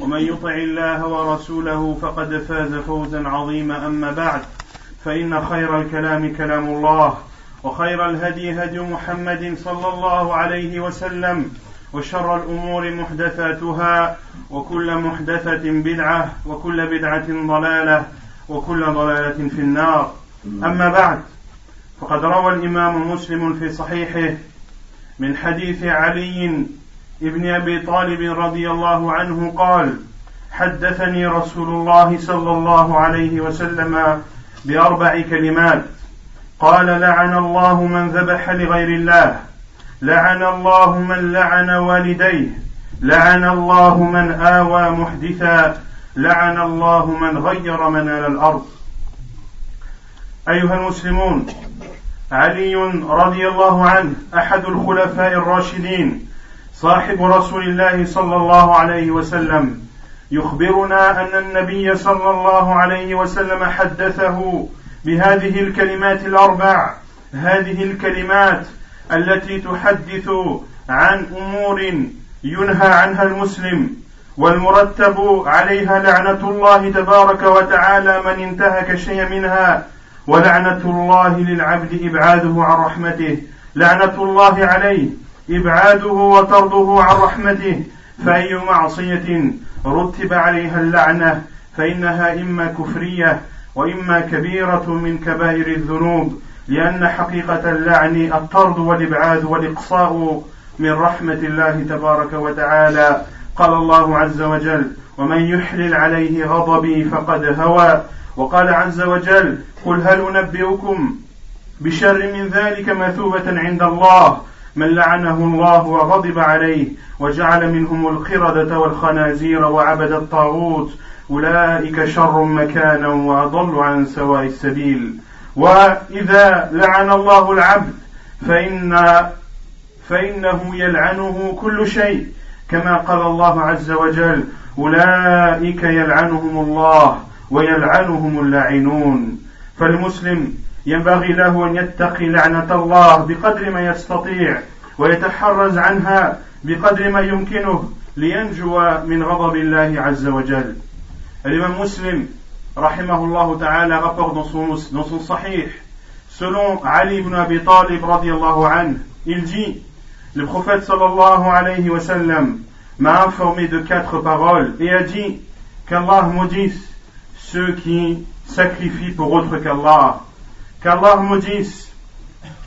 ومن يطع الله ورسوله فقد فاز فوزا عظيما. أما بعد فإن خير الكلام كلام الله وخير الهدي هدي محمد صلى الله عليه وسلم وشر الأمور محدثاتها وكل محدثة بدعة وكل بدعة ضلالة وكل ضلالة في النار. أما بعد فقد روى الإمام مسلم في صحيحه من حديث علي ابن أبي طالب رضي الله عنه قال حدثني رسول الله صلى الله عليه وسلم بأربع كلمات. قال لعن الله من ذبح لغير الله لعن الله من لعن والديه لعن الله من آوى محدثا لعن الله من غير منال الأرض. أيها المسلمون علي رضي الله عنه أحد الخلفاء الراشدين صاحب رسول الله صلى الله عليه وسلم يخبرنا أن النبي صلى الله عليه وسلم حدثه بهذه الكلمات الأربع. هذه الكلمات التي تحدث عن أمور ينهى عنها المسلم والمرتب عليها لعنة الله تبارك وتعالى من انتهك شيئا منها ولعنة الله للعبد إبعاده عن رحمته لعنة الله عليه. إبعاده وطرده عن رحمته فأي معصية رتب عليها اللعنة فإنها إما كفرية وإما كبيرة من كبائر الذنوب لأن حقيقة اللعن الطرد والإبعاد والإقصاء من رحمة الله تبارك وتعالى. قال الله عز وجل ومن يحلل عليه غضبي فقد هوى وقال عز وجل قل هل أنبئكم بشر من ذلك مثوبة عند الله من لعنه الله وغضب عليه وجعل منهم القردة والخنازير وعبد الطاغوت. أولئك شر مكانا وأضل عن سواء السبيل. وإذا لعن الله العبد فإن فإنه يلعنه كل شيء كما قال الله عز وجل أولئك يلعنهم الله ويلعنهم اللاعنون فالمسلم ينبغي له ان يتقي لعنه الله بقدر ما يستطيع ويتحرز عنها بقدر ما يمكنه لينجو من غضب الله عز وجل الامام مسلم رحمه الله تعالى rapporte dans son, dans son sahih selon Ali ibn Abi Talib radiallahu anhu il dit le prophète sallallahu alayhi wa sallam m'a informé de quatre paroles et a dit qu'Allah maudisse ceux qui sacrifient pour autre qu'Allah. Qu'Allah maudisse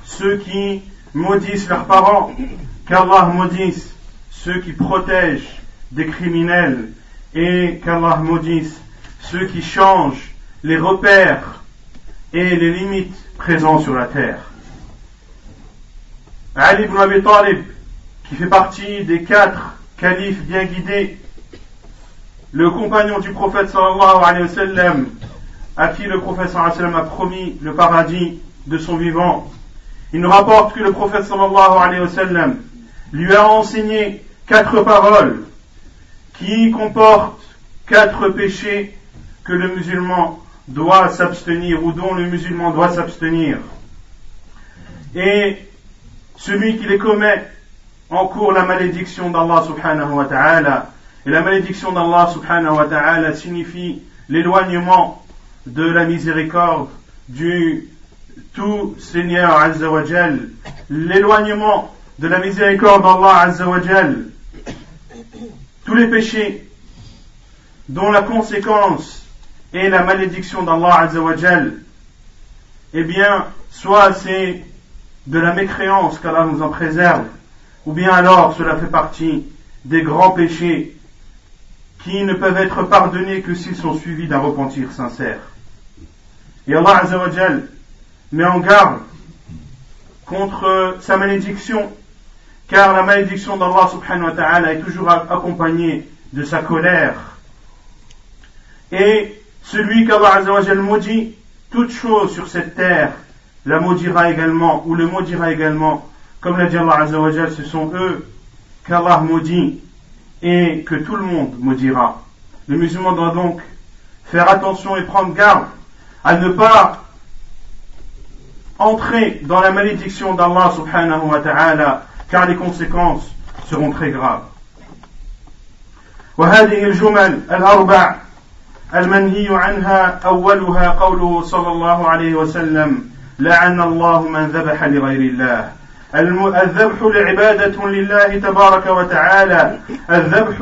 ceux qui maudissent leurs parents. Qu'Allah maudisse ceux qui protègent des criminels. Et qu'Allah maudisse ceux qui changent les repères et les limites présents sur la terre. Ali ibn Abi Talib, qui fait partie des quatre califes bien guidés le compagnon du prophète sallallahu alayhi wa sallam, à qui le prophète sallam a promis le paradis de son vivant, il nous rapporte que le prophète sallallahu alayhi wa sallam lui a enseigné quatre paroles qui comportent quatre péchés que le musulman doit s'abstenir ou dont le musulman doit s'abstenir. Et celui qui les commet encourt la malédiction d'Allah subhanahu wa ta'ala et la malédiction d'Allah subhanahu wa ta'ala signifie l'éloignement de la miséricorde du tout Seigneur Azza wa l'éloignement de la miséricorde d'Allah Azza wa tous les péchés dont la conséquence et la malédiction d'Allah Azzawajal, eh bien, soit c'est de la mécréance qu'Allah nous en préserve, ou bien alors cela fait partie des grands péchés qui ne peuvent être pardonnés que s'ils sont suivis d'un repentir sincère. Et Allah Azzawajal met en garde contre sa malédiction, car la malédiction d'Allah subhanahu wa ta'ala est toujours accompagnée de sa colère. Et celui qu'Allah Azzawajal maudit, toute chose sur cette terre la maudira également, ou le maudira également, comme l'a dit Allah Azzawajal, ce sont eux qu'Allah maudit et que tout le monde maudira. Le musulman doit donc faire attention et prendre garde à ne pas entrer dans la malédiction d'Allah subhanahu wa ta'ala car les conséquences seront très graves. وهذه الجمل الأربع المنهي عنها أولها قوله صلى الله عليه وسلم لعن الله من ذبح لغير الله الذبح لعبادة لله تبارك وتعالى الذبح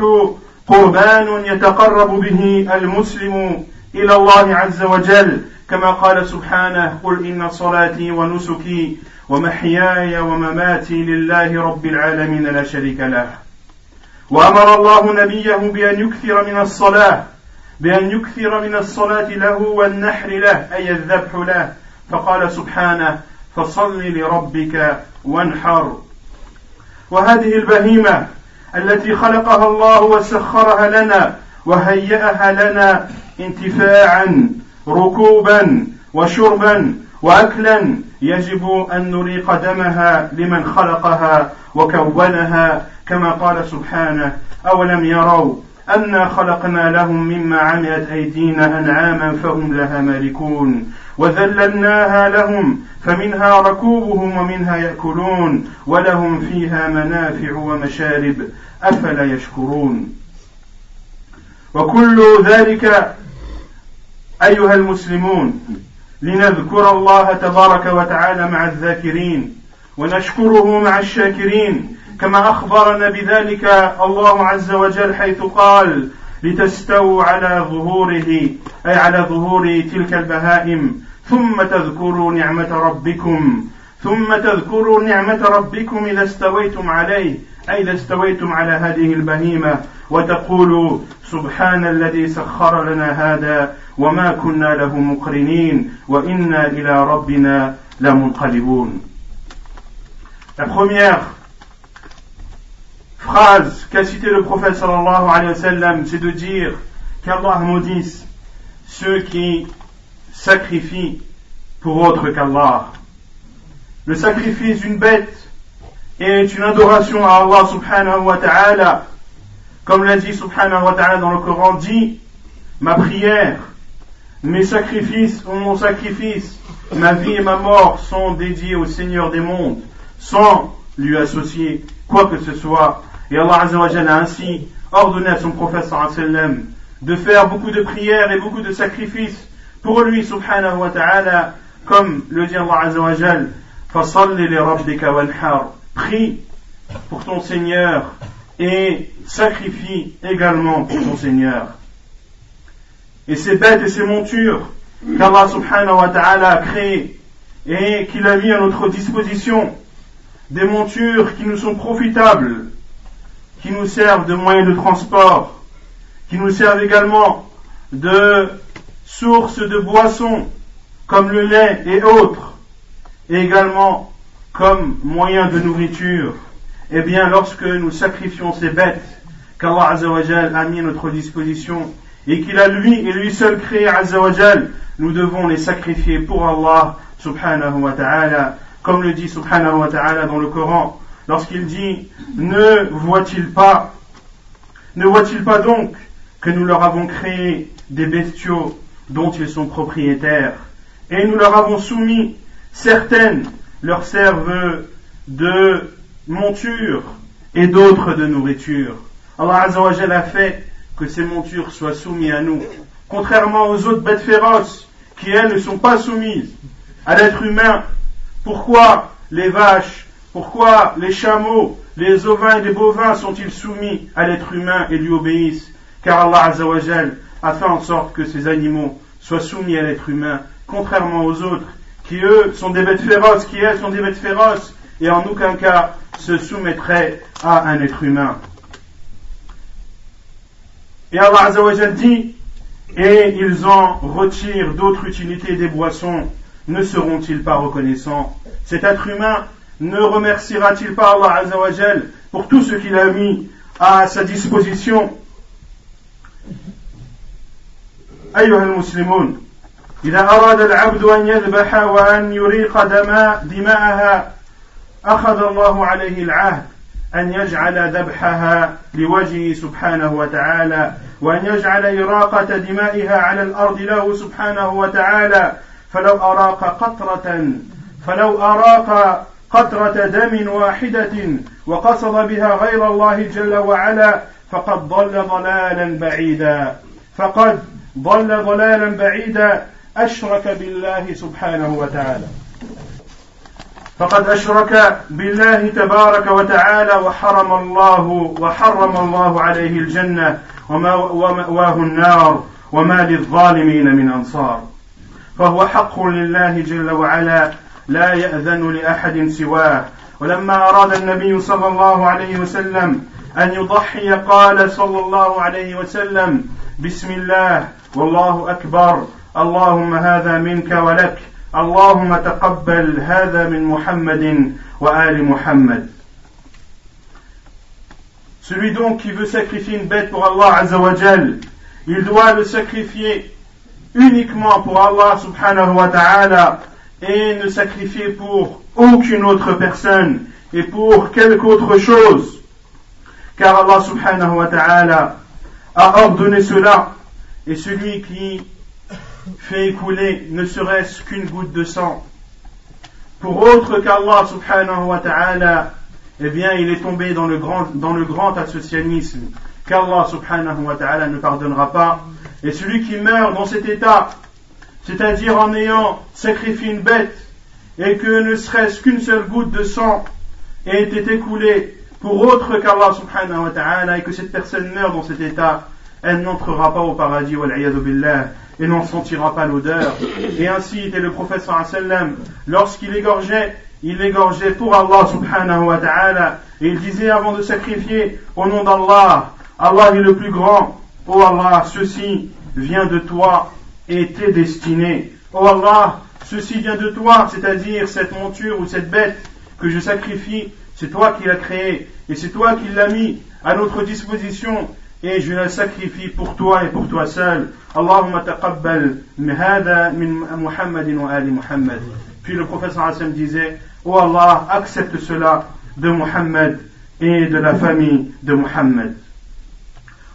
قربان يتقرب به المسلم إلى الله عز وجل. كما قال سبحانه قل إن صلاتي ونسكي ومحياي ومماتي لله رب العالمين لا شريك له. وأمر الله نبيه بأن يكثر من الصلاة بأن يكثر من الصلاة له والنحر له أي الذبح له. فقال سبحانه فصل لربك وانحر. وهذه البهيمة التي خلقها الله وسخرها لنا وهيأها لنا انتفاعا ركوبا وشربا واكلا يجب أن نريق دمها لمن خلقها وكونها كما قال سبحانه أولم يروا أنا خلقنا لهم مما عملت أيدينا انعاما فهم لها مالكون وذللناها لهم فمنها ركوبهم ومنها يأكلون ولهم فيها منافع ومشارب أفلا يشكرون. وكل ذلك أيها المسلمون لنذكر الله تبارك وتعالى مع الذاكرين ونشكره مع الشاكرين كما أخبرنا بذلك الله عز وجل حيث قال لتستووا على ظهوره أي على ظهور تلك البهائم ثم تذكروا نعمة ربكم ثم تذكروا نعمة ربكم إذا استويتم عليه اذا استويتم على هذه البهيمه وتقولوا سبحان الذي سخر لنا هذا وما كنا له مقرنين وإنا إلى ربنا لمنقلبون La première phrase qu'a cité le prophète sallallahu alayhi wa sallam, c'est de dire qu'Allah maudisse ceux qui sacrifient pour autre qu'Allah. Le sacrifice d'une bête est une adoration à Allah subhanahu wa ta'ala. Comme l'a dit subhanahu wa ta'ala dans le Coran, dit, ma prière mes sacrifices ou mon sacrifice, ma vie et ma mort sont dédiés au Seigneur des mondes, sans lui associer quoi que ce soit. Et Allah Azzawajal a ainsi ordonné à son prophète sallam de faire beaucoup de prières et beaucoup de sacrifices pour lui subhanahu wa ta'ala, comme le dit Allah Azzawajal, فَصَلِّ لِرَبِّكَ وَانْحَرْ Prie pour ton Seigneur et sacrifie également pour ton Seigneur. Et ces bêtes et ces montures qu'Allah subhanahu wa ta'ala a créées et qu'il a mis à notre disposition, des montures qui nous sont profitables, qui nous servent de moyens de transport, qui nous servent également de sources de boissons comme le lait et autres, et également comme moyen de nourriture. Eh bien, lorsque nous sacrifions ces bêtes qu'Allah a mis à notre disposition, et qu'il a lui et lui seul créé Azzawajal, nous devons les sacrifier pour Allah subhanahu wa ta'ala, comme le dit subhanahu wa ta'ala dans le Coran, lorsqu'il dit Ne voit-il pas, ne voit-il pas donc que nous leur avons créé des bestiaux dont ils sont propriétaires, et nous leur avons soumis certaines leur servent de monture et d'autres de nourriture. Allah a fait que ces montures soient soumises à nous, contrairement aux autres bêtes féroces qui, elles, ne sont pas soumises à l'être humain. Pourquoi les vaches, pourquoi les chameaux, les ovins et les bovins sont-ils soumis à l'être humain et lui obéissent? Car Allah a fait en sorte que ces animaux soient soumis à l'être humain, contrairement aux autres, qui eux sont des bêtes féroces, qui elles sont des bêtes féroces, et en aucun cas se soumettraient à un être humain. Et Allah Azzawajal dit, et ils en retirent d'autres utilités des boissons, ne seront-ils pas reconnaissants? Cet être humain ne remerciera-t-il pas Allah Azzawajal pour tout ce qu'il a mis à sa disposition? إذا أراد العبد أن يذبح وأن يريق دماء دماءها أخذ الله عليه العهد أن يجعل ذبحها لوجهه سبحانه وتعالى وأن يجعل إراقة دمائها على الأرض له سبحانه وتعالى. فلو أراق قطرة فلو أراق قطرة دم واحدة وقصد بها غير الله جل وعلا فقد ضل ضلالا بعيدا. فقد ضل ضلالا بعيدا. أشرك بالله سبحانه وتعالى. فقد أشرك بالله تبارك وتعالى وحرم الله وحرم الله عليه الجنة ومأواه النار وما للظالمين من أنصار. فهو حق لله جل وعلا لا يأذن لأحد سواه. ولما أراد النبي صلى الله عليه وسلم أن يضحي قال صلى الله عليه وسلم بسم الله والله أكبر. اللهم هذا منك ولك اللهم تقبل هذا من محمد وآل محمد Celui donc qui veut sacrifier une bête pour Allah Azzawajal, il doit le sacrifier uniquement pour Allah subhanahu wa ta'ala et ne sacrifier pour aucune autre personne et pour quelque autre chose. Car Allah subhanahu wa ta'ala a ordonné cela et celui qui fait écouler ne serait-ce qu'une goutte de sang pour autre qu'Allah subhanahu wa ta'ala, eh bien il est tombé dans le grand, dans associanisme qu'Allah subhanahu wa ta'ala ne pardonnera pas. Et celui qui meurt dans cet état, c'est-à-dire en ayant sacrifié une bête et que ne serait-ce qu'une seule goutte de sang ait été écoulée pour autre qu'Allah subhanahu wa ta'ala et que cette personne meurt dans cet état, elle n'entrera pas au paradis, billah, et n'en sentira pas l'odeur. Et ainsi était le prophète sallam, lorsqu'il égorgeait, il égorgeait pour Allah subhanahu wa ta'ala, et il disait avant de sacrifier, au nom d'Allah, Allah est le plus grand, oh Allah, ceci vient de toi et t'est destiné. Oh Allah, ceci vient de toi, c'est-à-dire cette monture ou cette bête que je sacrifie, c'est toi qui l'as créée, et c'est toi qui l'as mis à notre disposition, et je la sacrifie pour toi et pour toi seul. Allahumma taqabbal hada min Muhammadin wa ali Muhammad. Puis le prophète sallam disait, Oh Allah, accepte cela de Muhammad et de la famille de Muhammad.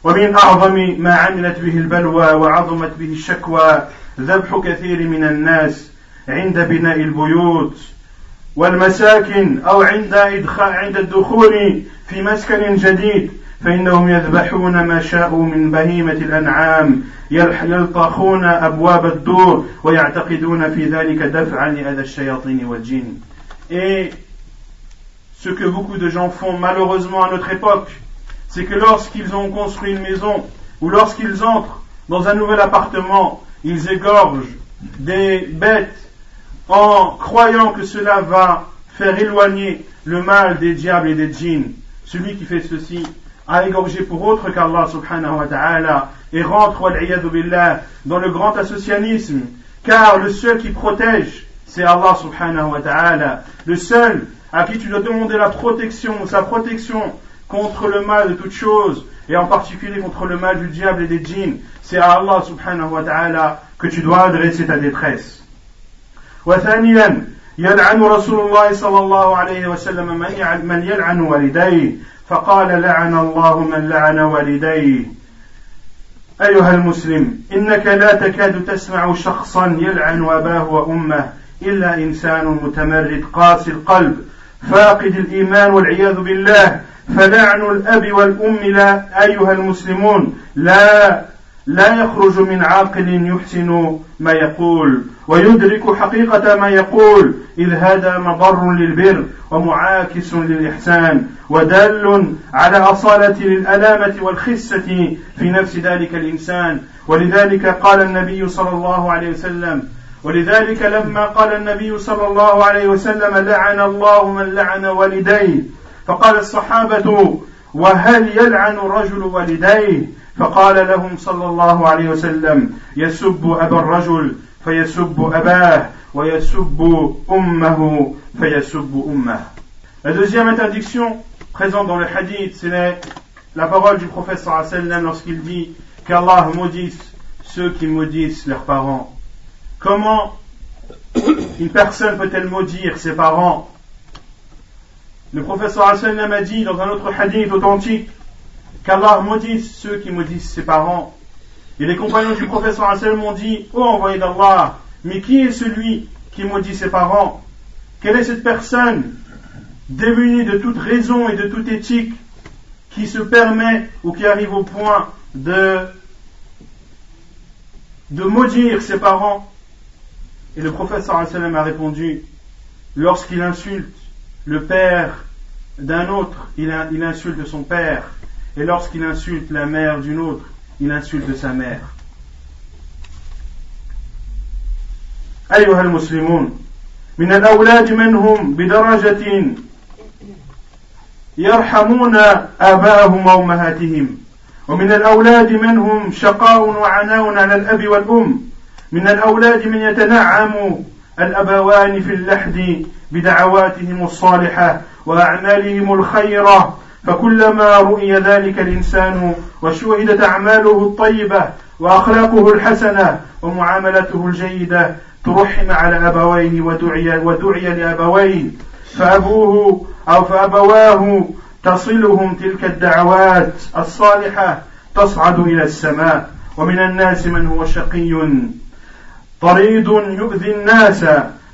ومن أعظم ما عملت به البلوى وعظمت به الشكوى ذبح كثير من الناس عند بناء البيوت والمساكن أو عند عند الدخول في مسكن جديد فإنهم يذبحون ما شاءوا من بهيمة الأنعام يلطخون أبواب الدور ويعتقدون في ذلك دفعا لأذى الشياطين والجن Et ce que beaucoup de gens font malheureusement à notre époque, c'est que lorsqu'ils ont construit une maison ou lorsqu'ils entrent dans un nouvel appartement, ils égorgent des bêtes en croyant que cela va faire éloigner le mal des diables et des djinns. Celui qui fait ceci à égorger pour autre qu'Allah subhanahu wa ta'ala et rentre billah dans le grand associanisme car le seul qui protège c'est Allah subhanahu wa ta'ala le seul à qui tu dois demander la protection sa protection contre le mal de toutes choses et en particulier contre le mal du diable et des djinns c'est à Allah subhanahu wa ta'ala que tu dois adresser ta détresse وثانيا يلعن رسول الله صلى الله عليه وسلم من يلعن والديه. فقال لعن الله من لعن والديه. أيها المسلم إنك لا تكاد تسمع شخصا يلعن أباه وأمه إلا إنسان متمرد قاسي القلب فاقد الإيمان والعياذ بالله. فلعن الأب والأم لا أيها المسلمون لا لا يخرج من عاقل يحسن ما يقول ويدرك حقيقة ما يقول إذ هذا مضر للبر ومعاكس للإحسان ودال على أصالة للألامة والخسة في نفس ذلك الإنسان. ولذلك قال النبي صلى الله عليه وسلم ولذلك لما قال النبي صلى الله عليه وسلم لعن الله من لعن والديه فقال الصحابة وهل يلعن الرجل والديه؟ فقال لهم صلى الله عليه وسلم يسب أبا الرجل فيسب أباه ويسب أمه فيسب أمه La deuxième interdiction présente dans le hadith, c'est la parole du prophète sallam lorsqu'il dit qu'Allah maudisse ceux qui maudissent leurs parents. Comment une personne peut-elle maudire ses parents Le prophète sallam a dit dans un autre hadith authentique qu'Allah maudisse ceux qui maudissent ses parents. Et les compagnons du prophète sallam ont dit Oh envoyé d'Allah, mais qui est celui qui maudit ses parents? Quelle est cette personne démunie de toute raison et de toute éthique qui se permet ou qui arrive au point de, de maudire ses parents? Et le prophète sallam a répondu Lorsqu'il insulte le père d'un autre, il insulte son père. Et lorsqu'il insulte la mère d'une autre, il insulte sa mère. أيها المسلمون من الأولاد من هم بدرجة يرحمون آباءهم وأمهاتهم ومن الأولاد من هم شقاء وعناء على الأب والأم من الأولاد من يتنعم الأبوان في اللحد بدعواتهم الصالحة وأعمالهم الخيرة فكلما رؤي ذلك الإنسان وشوهدت أعماله الطيبة وأخلاقه الحسنة ومعاملته الجيدة ترحم على أبويه ودعي, ودعي لأبويه. فأبوه أو فأبواه تصلهم تلك الدعوات الصالحة تصعد إلى السماء. ومن الناس من هو شقي. طريد يؤذي الناس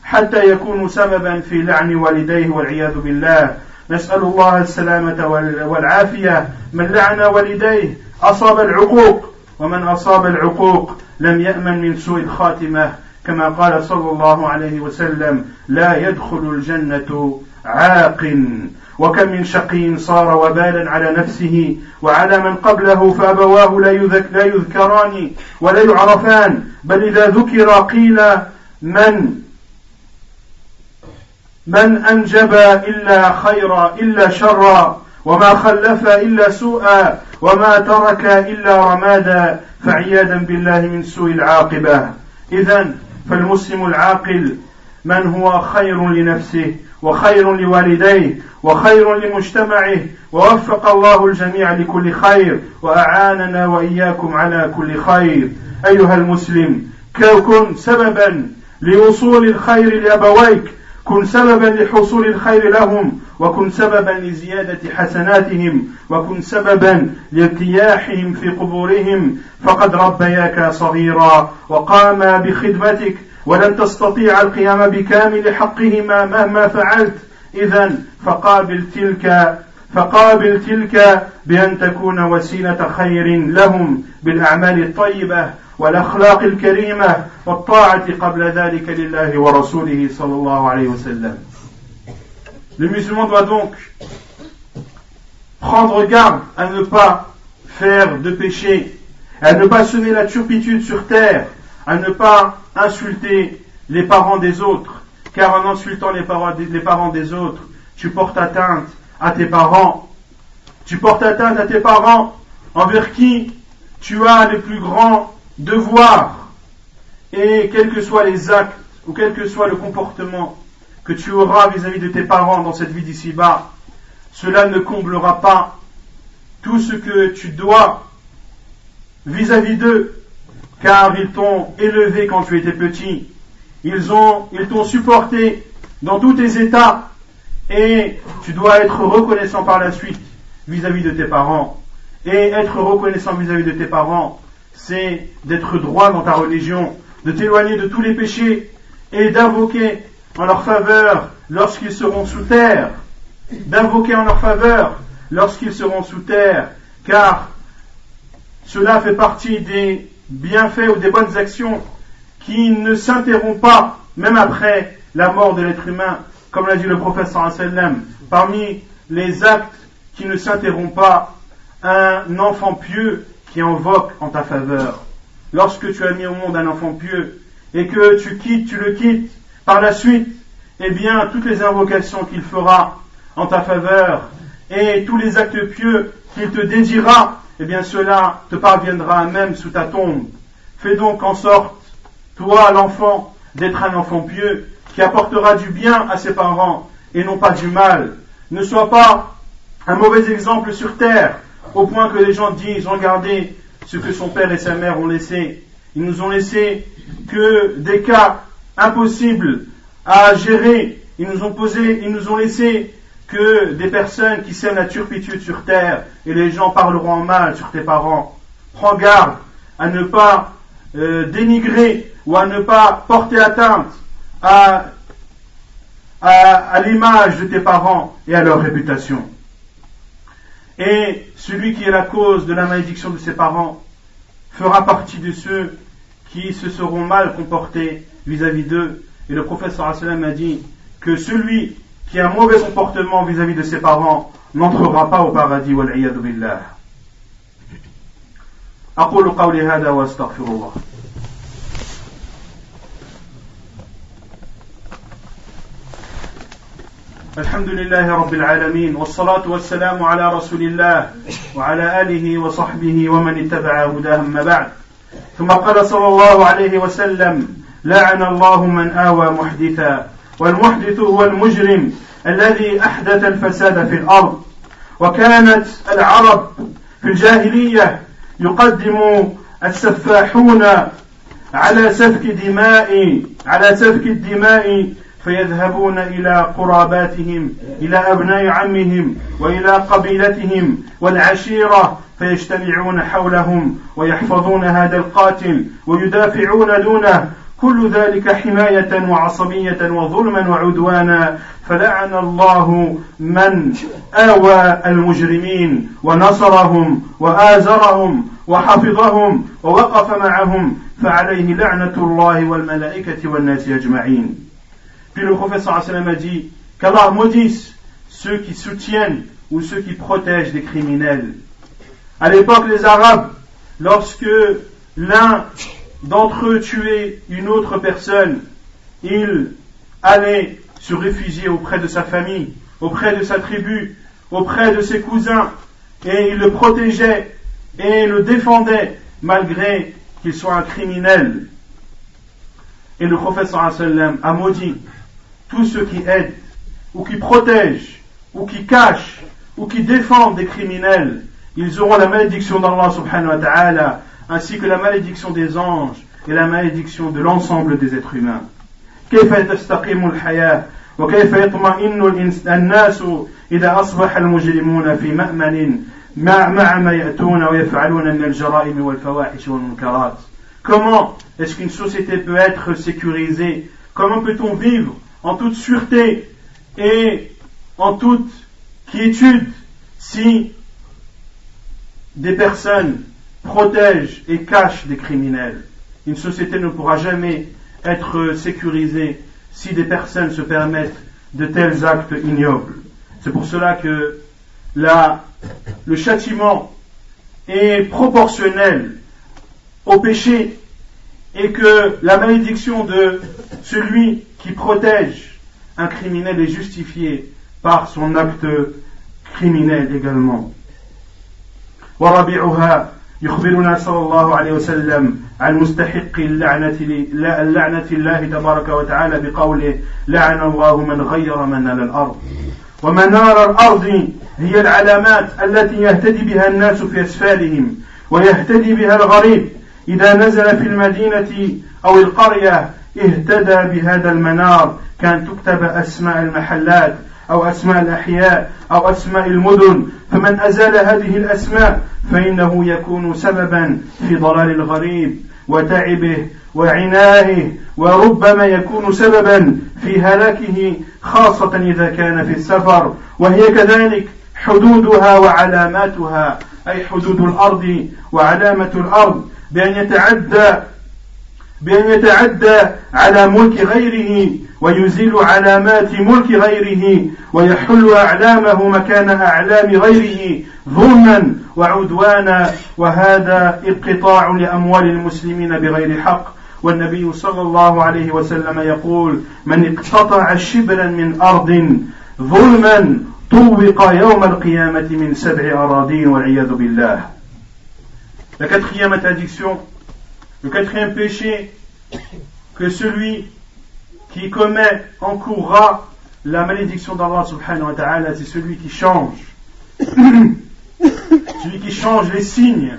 حتى يكون سببا في لعن والديه والعياذ بالله. نسأل الله السلامة والعافية. من لعن والديه أصاب العقوق ومن أصاب العقوق لم يأمن من سوء الخاتمة. كما قال صلى الله عليه وسلم لا يدخل الجنة عاق. وكم من شقي صار وبالا على نفسه وعلى من قبله فأبواه لا, لا يذكران ولا يعرفان. بل إذا ذكر قيل من من أنجب إلا خيرا إلا شرا وما خلف إلا سوءا وما ترك إلا رمادا فعياذا بالله من سوء العاقبة. إذا فالمسلم العاقل من هو خير لنفسه وخير لوالديه وخير لمجتمعه ووفق الله الجميع لكل خير وأعاننا وإياكم على كل خير. أيها المسلم كن سببا لوصول الخير لأبويك كن سببا لحصول الخير لهم وكن سببا لزيادة حسناتهم وكن سببا لارتياحهم في قبورهم. فقد ربياك صغيرا وقاما بخدمتك ولن تستطيع القيام بكامل حقهما مهما فعلت. إذا فقابل تلك فقابل تلك بأن تكون وسيلة خير لهم بالأعمال الطيبة والأخلاق الكريمة والطاعة قبل ذلك لله ورسوله صلى الله عليه وسلم Le musulman doit donc prendre garde à ne pas faire de péché, à ne pas semer la turpitude sur terre, à ne pas insulter les parents des autres, car en insultant les parents, les parents des autres, tu portes atteinte à tes parents. Tu portes atteinte à tes parents envers qui tu as les plus grands devoirs. Et quels que soient les actes ou quel que soit le comportement que tu auras vis-à-vis de tes parents dans cette vie d'ici-bas, cela ne comblera pas tout ce que tu dois vis-à-vis d'eux, car ils t'ont élevé quand tu étais petit, ils ont, ils t'ont supporté dans tous tes états, et tu dois être reconnaissant par la suite vis-à-vis de tes parents. Et être reconnaissant vis-à-vis de tes parents, c'est d'être droit dans ta religion, de t'éloigner de tous les péchés et d'invoquer en leur faveur lorsqu'ils seront sous terre, d'invoquer en leur faveur lorsqu'ils seront sous terre, car cela fait partie des bienfaits ou des bonnes actions qui ne s'interrompent pas, même après la mort de l'être humain, comme l'a dit le sallam, parmi les actes qui ne s'interrompent pas, un enfant pieux qui invoque en ta faveur. Lorsque tu as mis au monde un enfant pieux et que tu quittes, tu le quittes, par la suite, eh bien, toutes les invocations qu'il fera en ta faveur et tous les actes pieux qu'il te dédiera, eh bien, cela te parviendra même sous ta tombe. Fais donc en sorte, toi, l'enfant, d'être un enfant pieux qui apportera du bien à ses parents et non pas du mal. Ne sois pas un mauvais exemple sur terre, au point que les gens disent, regardez ce que son père et sa mère ont laissé. Ils nous ont laissé que des cas impossibles à gérer. Ils nous ont posé, ils nous ont laissé que des personnes qui sèment la turpitude sur terre et les gens parleront en mal sur tes parents. Prends garde à ne pas euh, dénigrer ou à ne pas porter atteinte à, à l'image de tes parents et à leur réputation. Et celui qui est la cause de la malédiction de ses parents fera partie de ceux qui se seront mal comportés vis-à-vis d'eux. Et le professeur sallam a dit que celui qui a un mauvais comportement vis-à-vis de ses parents n'entrera pas au paradis. billah. أقول قولي هذا وأستغفر الله الحمد لله رب العالمين والصلاة والسلام على رسول الله وعلى آله وصحبه ومن اتبع هداه أما بعد. ثم قال صلى الله عليه وسلم لعن الله من آوى محدثا والمحدث هو المجرم الذي أحدث الفساد في الأرض. وكانت العرب في الجاهلية يقدم السفاحون على سفك دماء على سفك الدماء فيذهبون إلى قراباتهم إلى أبناء عمهم وإلى قبيلتهم والعشيرة فيجتمعون حولهم ويحفظون هذا القاتل ويدافعون دونه. كل ذلك حماية وعصبية وظلما وعدوانا. فلعن الله من آوى المجرمين ونصرهم وآزرهم وحفظهم ووقف معهم. فعليه لعنة الله والملائكة والناس أجمعين. Puis le professeur a dit qu'Allah maudisse ceux qui soutiennent ou ceux qui protègent des criminels. À l'époque, les Arabes, lorsque l'un d'entre eux tuait une autre personne, il allait se réfugier auprès de sa famille, auprès de sa tribu, auprès de ses cousins, et il le protégeait et le défendait malgré qu'il soit un criminel. Et le prophète a maudit tous ceux qui aident, ou qui protègent, ou qui cachent, ou qui défendent des criminels, ils auront la malédiction d'Allah subhanahu wa ta'ala, ainsi que la malédiction des anges et la malédiction de l'ensemble des êtres humains. كيف تستقيم الحياة وكيف يطمئن الناس إذا أصبح المجرمون في مأمن مع مع ما يأتون ويفعلون من الجرائم والفواحش والمنكرات Comment est-ce qu'une société peut être sécurisée Comment peut-on vivre en toute sûreté et en toute quiétude si des personnes protègent et cachent des criminels. Une société ne pourra jamais être sécurisée si des personnes se permettent de tels actes ignobles. C'est pour cela que le châtiment est proportionnel au péché et que la malédiction de celui qui protège un criminel est justifiée par son acte criminel également. وربيعها يخبرنا صلى الله عليه وسلم عن مستحق اللعنة اللعنة الله تبارك وتعالى بقوله لعن الله من غير منال الأرض ومنار الأرض هي العلامات التي يهتدي بها الناس في أسفارهم ويهتدي بها الغريب إذا نزل في المدينة أو القرية اهتدى بهذا المنار كان تكتب أسماء المحلات أو أسماء الأحياء أو أسماء المدن. فمن أزال هذه الأسماء فإنه يكون سببا في ضلال الغريب وتعبه وعنائه وربما يكون سببا في هلاكه خاصة إذا كان في السفر. وهي كذلك حدودها وعلاماتها أي حدود الأرض وعلامة الأرض بأن يتعدى بأن يتعدى على ملك غيره ويزيل علامات ملك غيره ويحل أعلامه مكان أعلام غيره ظلما وعدوانا. وهذا انقطاع لأموال المسلمين بغير حق. والنبي صلى الله عليه وسلم يقول من اقتطع شبرا من أرض ظلما طوق يوم القيامة من سبع أراضين والعياذ بالله. La quatrième interdiction, le quatrième péché que celui qui commet encourra la malédiction d'Allah subhanahu wa ta'ala, c'est celui qui change. celui qui change les signes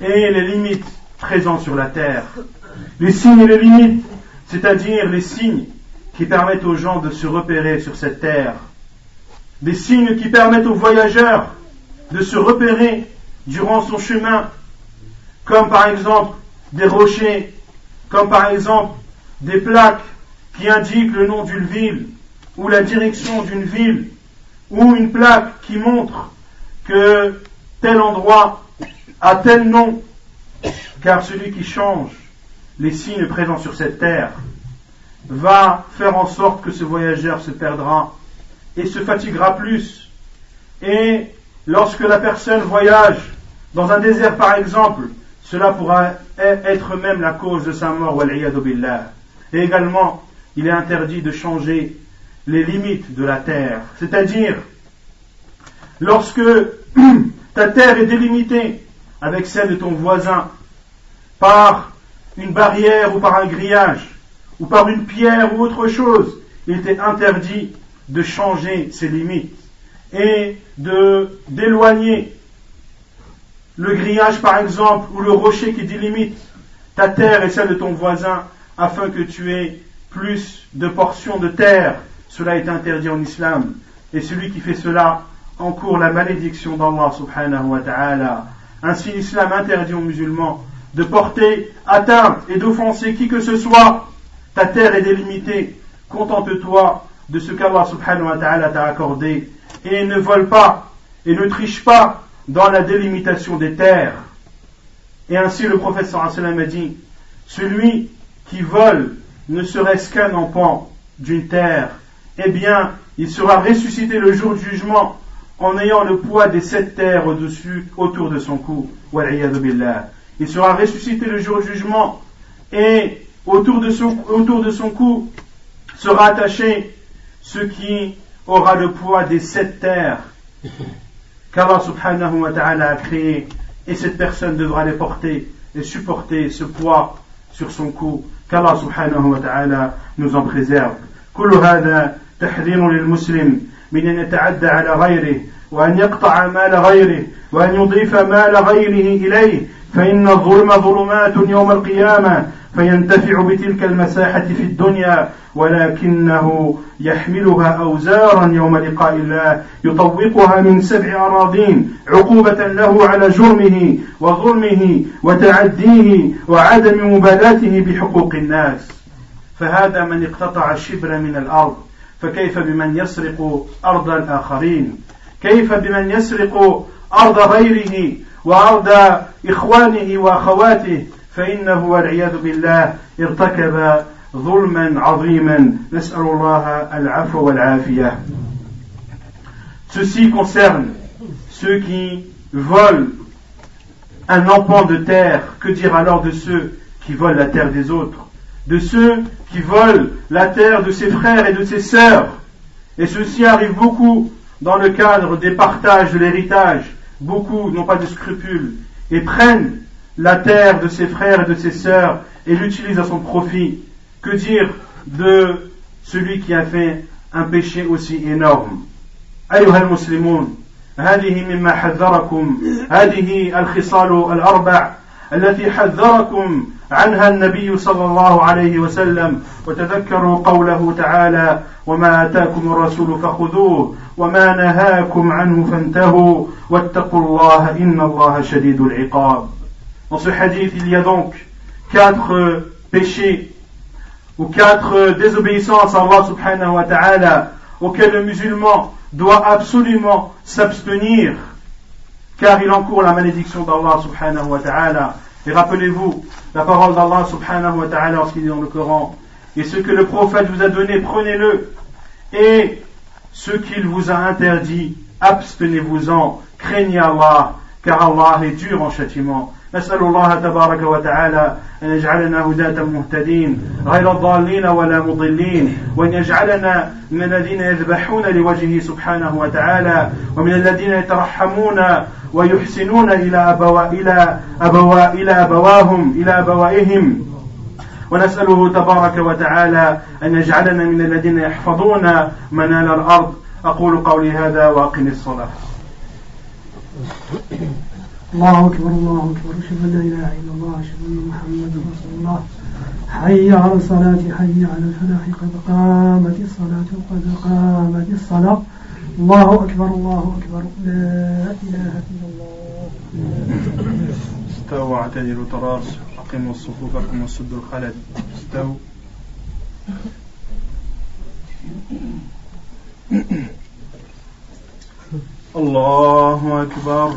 et les limites présents sur la terre. Les signes et les limites, c'est-à-dire les signes qui permettent aux gens de se repérer sur cette terre. Des signes qui permettent aux voyageurs de se repérer durant son chemin, comme par exemple des rochers, comme par exemple des plaques qui indiquent le nom d'une ville ou la direction d'une ville, ou une plaque qui montre que tel endroit a tel nom, car celui qui change les signes présents sur cette terre va faire en sorte que ce voyageur se perdra et se fatiguera plus. Et lorsque la personne voyage dans un désert par exemple, cela pourra être même la cause de sa mort, billah. Et également, il est interdit de changer les limites de la terre. C'est-à-dire, lorsque ta terre est délimitée avec celle de ton voisin par une barrière ou par un grillage ou par une pierre ou autre chose, il t'est interdit de changer ces limites et de d'éloigner le grillage par exemple ou le rocher qui délimite ta terre et celle de ton voisin afin que tu aies plus de portions de terre. Cela est interdit en islam. Et celui qui fait cela encourt la malédiction d'Allah subhanahu wa ta'ala. Ainsi l'islam interdit aux musulmans de porter atteinte et d'offenser qui que ce soit. Ta terre est délimitée. Contente-toi de ce qu'Allah subhanahu wa ta'ala t'a accordé et ne vole pas et ne triche pas dans la délimitation des terres. Et ainsi le prophète sallallahu a dit, celui qui vole ne serait-ce qu'un enfant d'une terre, eh bien, il sera ressuscité le jour du jugement en ayant le poids des sept terres au-dessus, autour de son cou. Il sera ressuscité le jour du jugement et autour de son, autour de son cou sera attaché ce qui aura le poids des sept terres qu'Allah subhanahu wa ta'ala a créé et cette personne devra les porter et supporter ce poids sur son cou qu'Allah subhanahu wa ta'ala nous en préserve كل هذا تحذير للمسلم من أن يتعدى على غيره وأن يقطع مال غيره وأن يضيف مال غيره إليه فإن الظلم ظلمات يوم القيامة فينتفع بتلك المساحة في الدنيا ولكنه يحملها أوزارا يوم لقاء الله يطوقها من سبع أراضين عقوبة له على جرمه وظلمه وتعديه وعدم مبالاته بحقوق الناس. فهذا من اقتطع شبرا من الأرض فكيف بمن يسرق أرض الآخرين؟ كيف بمن يسرق أرض غيره؟ وأرض إخوانه وأخواته فإنه والعياذ بالله ارتكب ظلما عظيما نسأل الله العفو والعافية Ceci concerne ceux qui volent un empan de terre. Que dire alors de ceux qui volent la terre des autres De ceux qui volent la terre de ses frères et de ses sœurs. Et ceci arrive beaucoup dans le cadre des partages de l'héritage. Beaucoup n'ont pas de scrupules et prennent la terre de ses frères et de ses sœurs et l'utilise à son profit. Que dire de celui qui a fait un péché aussi énorme أيها المسلمون هذه مما حذركم هذه الخصال الأربع التي حذركم عنها النبي صلى الله عليه وسلم وتذكروا قوله تعالى وما اتاكم الرسول فخذوه وما نهاكم عنه فانتهوا واتقوا الله ان الله شديد العقاب Dans ce hadith, il y a donc quatre péchés ou quatre désobéissances à Allah subhanahu wa ta'ala auxquels le musulman doit absolument s'abstenir car il encourt la malédiction d'Allah subhanahu wa ta'ala. Et rappelez-vous la parole d'Allah subhanahu wa ta'ala lorsqu'il dit dans le Coran, et ce que le prophète vous a donné, prenez-le, et ce qu'il vous a interdit, abstenez-vous-en, craignez Allah, car Allah est dur en châtiment. نسأل الله تبارك وتعالى أن يجعلنا هداة مهتدين غير الضالين ولا مضلين وأن يجعلنا من الذين يذبحون لوجهه سبحانه وتعالى ومن الذين يترحمون ويحسنون إلى أبوا إلى أبوا إلى أبواهم إلى أبوائهم. ونسأله تبارك وتعالى أن يجعلنا من الذين يحفظون منال الأرض. أقول قولي هذا وأقم الصلاة. الله أكبر الله أكبر. أشهد أن لا إله إلا الله أشهد أن محمدا رسول الله. حي على الصلاة حي على الفلاح قد قامت الصلاة قد قامت الصلاة. الله أكبر الله أكبر. لا إله إلا الله. استووا اعتدلوا تراصوا أقيموا صفوفكم وسدوا الخلل استووا. الله أكبر.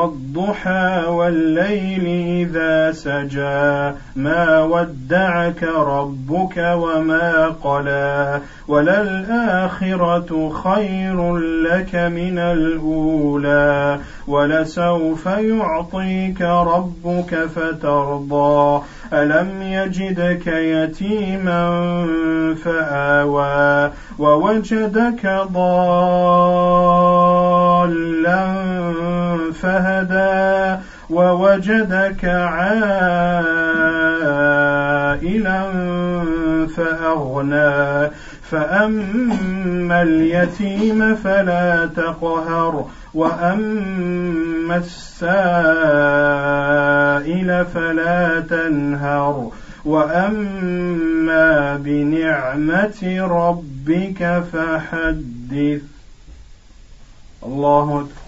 والضحى والليل إذا سجى. ما ودعك ربك وما قلى. وللآخرة خير لك من الأولى. ولسوف يعطيك ربك فترضى. ألم يجدك يتيما فآوى. ووجدك ضالا فهدى ووجدك عائلا فأغنى. فأما اليتيم فلا تقهر وأما السائل فلا تنهر. وأما بنعمة ربك فحدث. الله أكبر.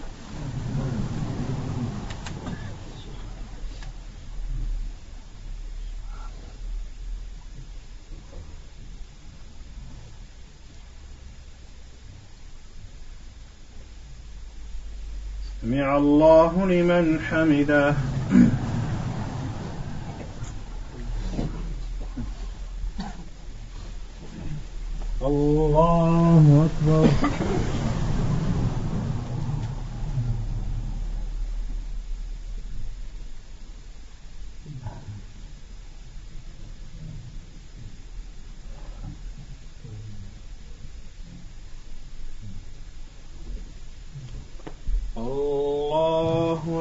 سمع الله لمن حمده الله أكبر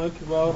أكبر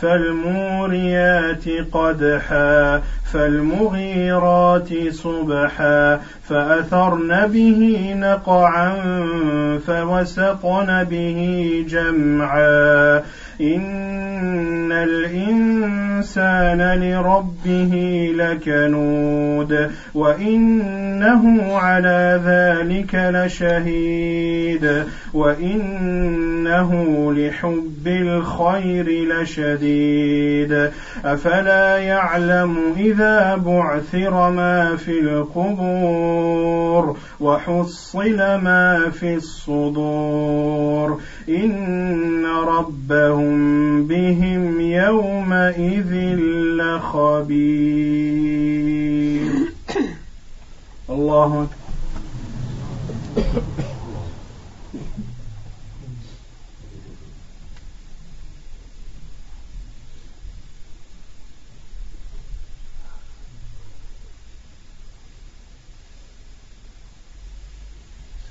فالموريات قدحا فالمغيرات صبحا فأثرن به نقعا فوسطن به جمعا. إن الإنسان لربه لكنود وإنه على ذلك لشهيد. وإنه لحب الخير لشديد. أفلا يعلم إذا بعثر ما في القبور وحصل ما في الصدور. إن ربهم بهم يومئذ لخبير. الله أكبر.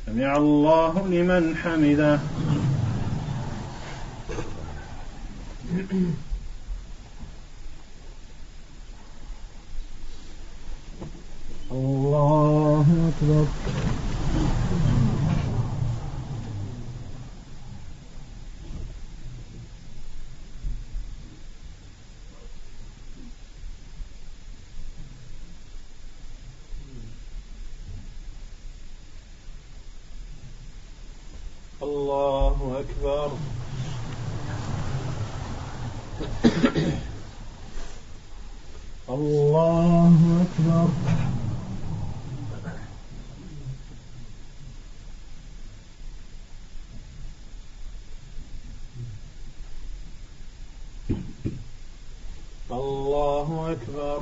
سمع الله لمن حمده. الله أكبر. الله أكبر. الله أكبر الله أكبر